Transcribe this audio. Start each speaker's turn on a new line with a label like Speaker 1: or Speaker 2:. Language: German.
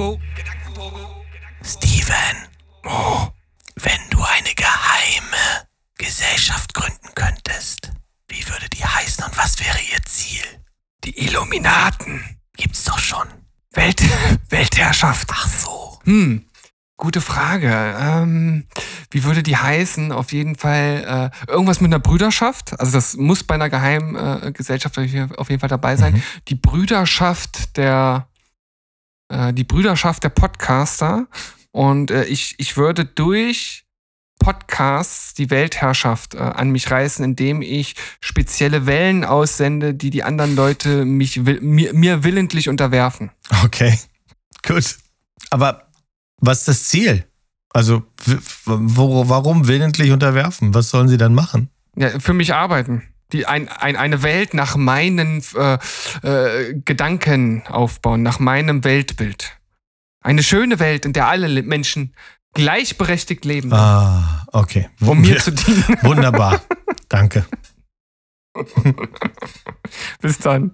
Speaker 1: Gedankentogo. Steven. Oh. Wenn du eine geheime Gesellschaft gründen könntest, wie würde die heißen und was wäre ihr Ziel?
Speaker 2: Die Illuminaten.
Speaker 1: Gibt's doch schon.
Speaker 2: Welt, Weltherrschaft.
Speaker 1: Ach so.
Speaker 2: Hm, gute Frage. Ähm, wie würde die heißen? Auf jeden Fall äh, irgendwas mit einer Brüderschaft. Also das muss bei einer geheimen äh, Gesellschaft auf jeden Fall dabei sein.
Speaker 3: Mhm.
Speaker 2: Die Brüderschaft der äh, die Brüderschaft der Podcaster. Und äh, ich, ich würde durch Podcasts die Weltherrschaft äh, an mich reißen, indem ich spezielle Wellen aussende, die die anderen Leute mich, will- mir, mir willentlich unterwerfen.
Speaker 3: Okay, gut. Aber was ist das Ziel? Also, wo, warum willentlich unterwerfen? Was sollen sie dann machen?
Speaker 2: Ja, für mich arbeiten. Die ein, ein, eine Welt nach meinen äh, äh, Gedanken aufbauen, nach meinem Weltbild. Eine schöne Welt, in der alle Le- Menschen gleichberechtigt leben,
Speaker 3: Ah, okay.
Speaker 2: um mir zu dienen.
Speaker 3: Wunderbar. Danke.
Speaker 2: Bis dann.